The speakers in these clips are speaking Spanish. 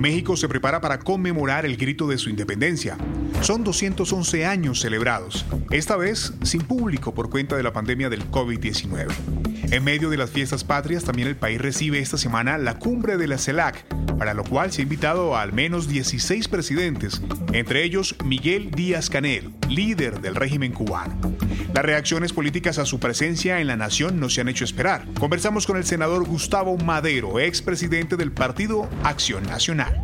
México se prepara para conmemorar el grito de su independencia. Son 211 años celebrados, esta vez sin público por cuenta de la pandemia del COVID-19. En medio de las fiestas patrias, también el país recibe esta semana la cumbre de la CELAC, para lo cual se ha invitado a al menos 16 presidentes, entre ellos Miguel Díaz Canel, líder del régimen cubano. Las reacciones políticas a su presencia en la nación no se han hecho esperar. Conversamos con el senador Gustavo Madero, expresidente del partido Acción Nacional.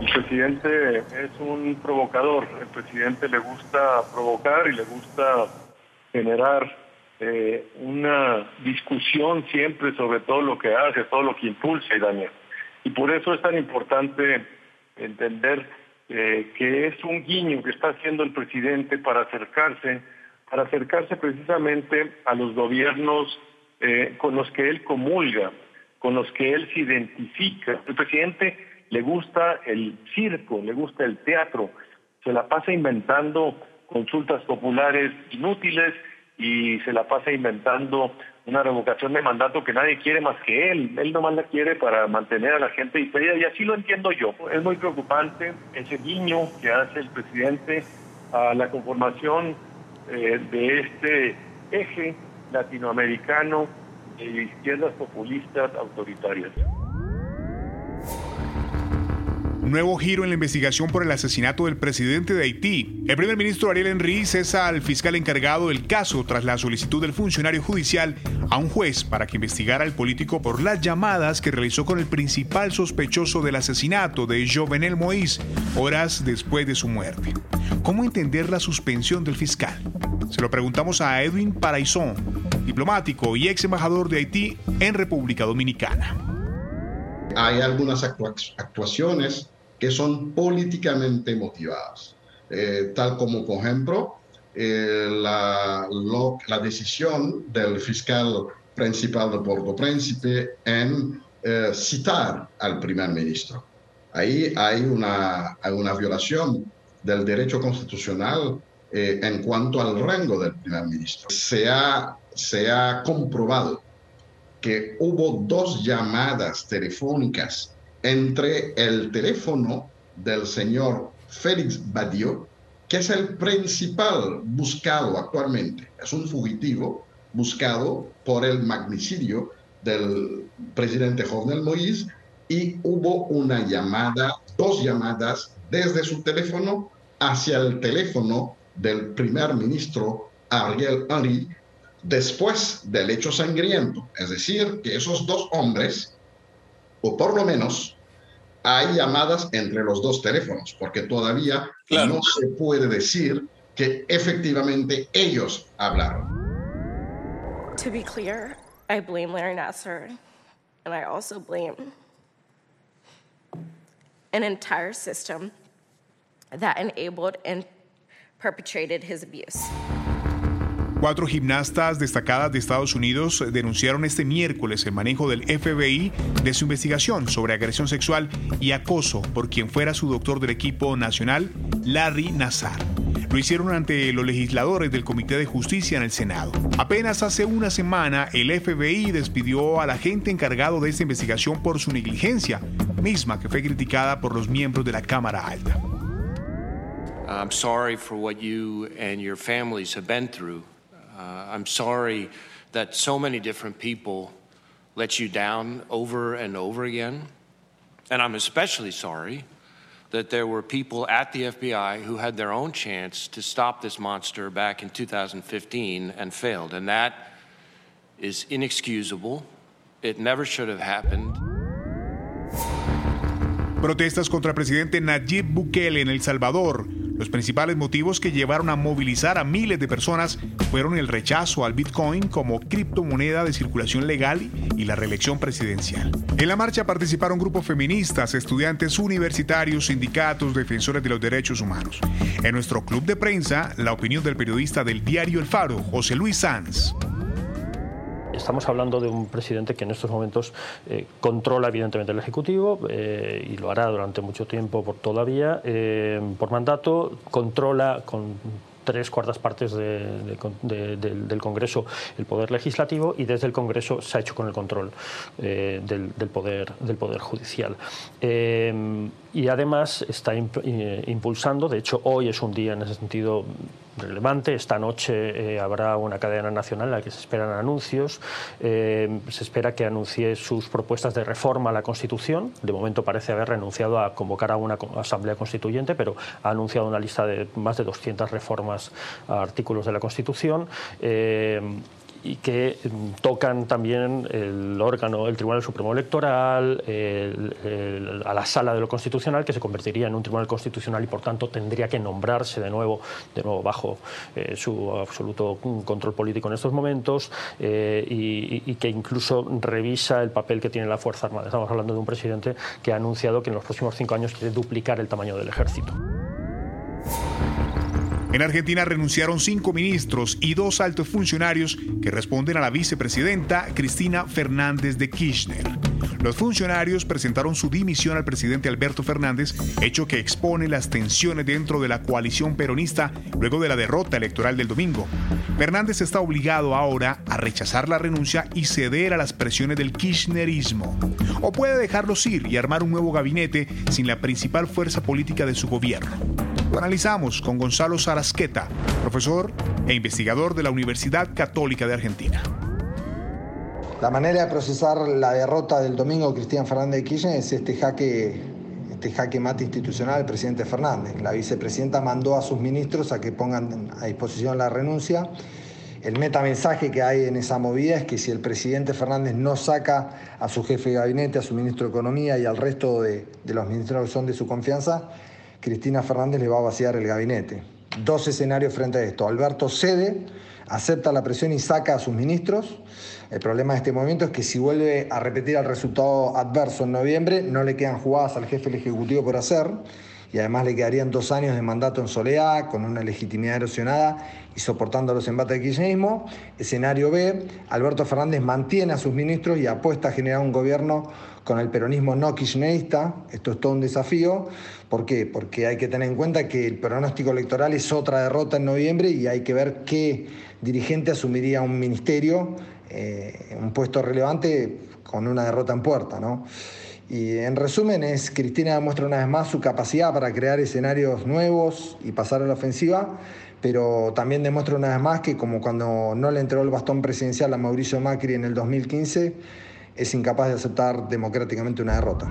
El presidente es un provocador, el presidente le gusta provocar y le gusta generar eh, una discusión siempre sobre todo lo que hace, todo lo que impulsa daña. Y por eso es tan importante entender eh, que es un guiño que está haciendo el presidente para acercarse, para acercarse precisamente a los gobiernos eh, con los que él comulga, con los que él se identifica. El presidente le gusta el circo, le gusta el teatro, se la pasa inventando consultas populares inútiles y se la pasa inventando una revocación de mandato que nadie quiere más que él. Él nomás la quiere para mantener a la gente distraída y así lo entiendo yo. Es muy preocupante ese guiño que hace el presidente a la conformación eh, de este eje latinoamericano de izquierdas populistas autoritarias. Nuevo giro en la investigación por el asesinato del presidente de Haití. El primer ministro Ariel Henry cesa al fiscal encargado del caso tras la solicitud del funcionario judicial a un juez para que investigara al político por las llamadas que realizó con el principal sospechoso del asesinato de Jovenel Moïse horas después de su muerte. ¿Cómo entender la suspensión del fiscal? Se lo preguntamos a Edwin Paraizón, diplomático y ex embajador de Haití en República Dominicana. Hay algunas actuaciones que son políticamente motivadas, eh, tal como, por ejemplo, eh, la, lo, la, decisión del fiscal principal de Puerto Príncipe en eh, citar al primer ministro. Ahí hay una, hay una violación del derecho constitucional eh, en cuanto al rango del primer ministro. Se ha, se ha comprobado que hubo dos llamadas telefónicas entre el teléfono del señor Félix Badio, que es el principal buscado actualmente. Es un fugitivo buscado por el magnicidio del presidente Jovenel Moïse y hubo una llamada, dos llamadas desde su teléfono hacia el teléfono del primer ministro Ariel Henry después del hecho sangriento. Es decir, que esos dos hombres, o por lo menos hay llamadas entre los dos teléfonos, porque todavía claro. no se puede decir que efectivamente ellos hablaron. To be clear, I blame Larry Nasser, and I also blame an entire system that enabled and perpetrated his abuse. Cuatro gimnastas destacadas de Estados Unidos denunciaron este miércoles el manejo del FBI de su investigación sobre agresión sexual y acoso por quien fuera su doctor del equipo nacional, Larry Nassar. Lo hicieron ante los legisladores del Comité de Justicia en el Senado. Apenas hace una semana, el FBI despidió al agente encargado de esta investigación por su negligencia, misma que fue criticada por los miembros de la Cámara Alta. I'm sorry for what you and your families have been through. Uh, I'm sorry that so many different people let you down over and over again. And I'm especially sorry that there were people at the FBI who had their own chance to stop this monster back in 2015 and failed. And that is inexcusable. It never should have happened. Protestas contra el presidente Nayib Bukele en El Salvador. Los principales motivos que llevaron a movilizar a miles de personas fueron el rechazo al Bitcoin como criptomoneda de circulación legal y la reelección presidencial. En la marcha participaron grupos feministas, estudiantes universitarios, sindicatos, defensores de los derechos humanos. En nuestro club de prensa, la opinión del periodista del diario El Faro, José Luis Sanz. Estamos hablando de un presidente que en estos momentos eh, controla evidentemente el Ejecutivo eh, y lo hará durante mucho tiempo por todavía, eh, por mandato, controla con tres cuartas partes de, de, de, del Congreso el poder legislativo y desde el Congreso se ha hecho con el control del, poder, del poder judicial. Y además está impulsando, de hecho hoy es un día en ese sentido relevante. Esta noche eh, habrá una cadena nacional en la que se esperan anuncios. Eh, se espera que anuncie sus propuestas de reforma a la Constitución. De momento parece haber renunciado a convocar a una asamblea constituyente, pero ha anunciado una lista de más de 200 reformas a artículos de la Constitución. Eh, y que mm, tocan también el órgano, el Tribunal Supremo Electoral, a la sala de lo constitucional, que se convertiría en un Tribunal Constitucional y por tanto tendría que nombrarse de nuevo, de nuevo bajo eh, su absoluto control político en estos momentos eh, y, y, que incluso revisa el papel que tiene la Fuerza Armada. Estamos hablando de un presidente que ha anunciado que en los próximos cinco años quiere duplicar el tamaño del ejército. En Argentina renunciaron cinco ministros y dos altos funcionarios que responden a la vicepresidenta Cristina Fernández de Kirchner. Los funcionarios presentaron su dimisión al presidente Alberto Fernández, hecho que expone las tensiones dentro de la coalición peronista luego de la derrota electoral del domingo. Fernández está obligado ahora a rechazar la renuncia y ceder a las presiones del kirchnerismo. O puede dejarlos ir y armar un nuevo gabinete sin la principal fuerza política de su gobierno. Lo analizamos con Gonzalo Sarasqueta, profesor e investigador de la Universidad Católica de Argentina. La manera de procesar la derrota del domingo Cristian Fernández de Kirchner es este jaque, este jaque mate institucional del presidente Fernández. La vicepresidenta mandó a sus ministros a que pongan a disposición la renuncia. El metamensaje que hay en esa movida es que si el presidente Fernández no saca a su jefe de gabinete, a su ministro de Economía y al resto de, de los ministros que son de su confianza, Cristina Fernández le va a vaciar el gabinete. Dos escenarios frente a esto. Alberto cede, acepta la presión y saca a sus ministros. El problema de este movimiento es que si vuelve a repetir el resultado adverso en noviembre, no le quedan jugadas al jefe del Ejecutivo por hacer y además le quedarían dos años de mandato en soledad, con una legitimidad erosionada y soportando los embates del kirchnerismo. Escenario B, Alberto Fernández mantiene a sus ministros y apuesta a generar un gobierno con el peronismo no kirchnerista. Esto es todo un desafío. ¿Por qué? Porque hay que tener en cuenta que el pronóstico electoral es otra derrota en noviembre y hay que ver qué dirigente asumiría un ministerio, eh, un puesto relevante con una derrota en puerta, ¿no? Y en resumen es, Cristina demuestra una vez más su capacidad para crear escenarios nuevos y pasar a la ofensiva, pero también demuestra una vez más que como cuando no le entregó el bastón presidencial a Mauricio Macri en el 2015, es incapaz de aceptar democráticamente una derrota.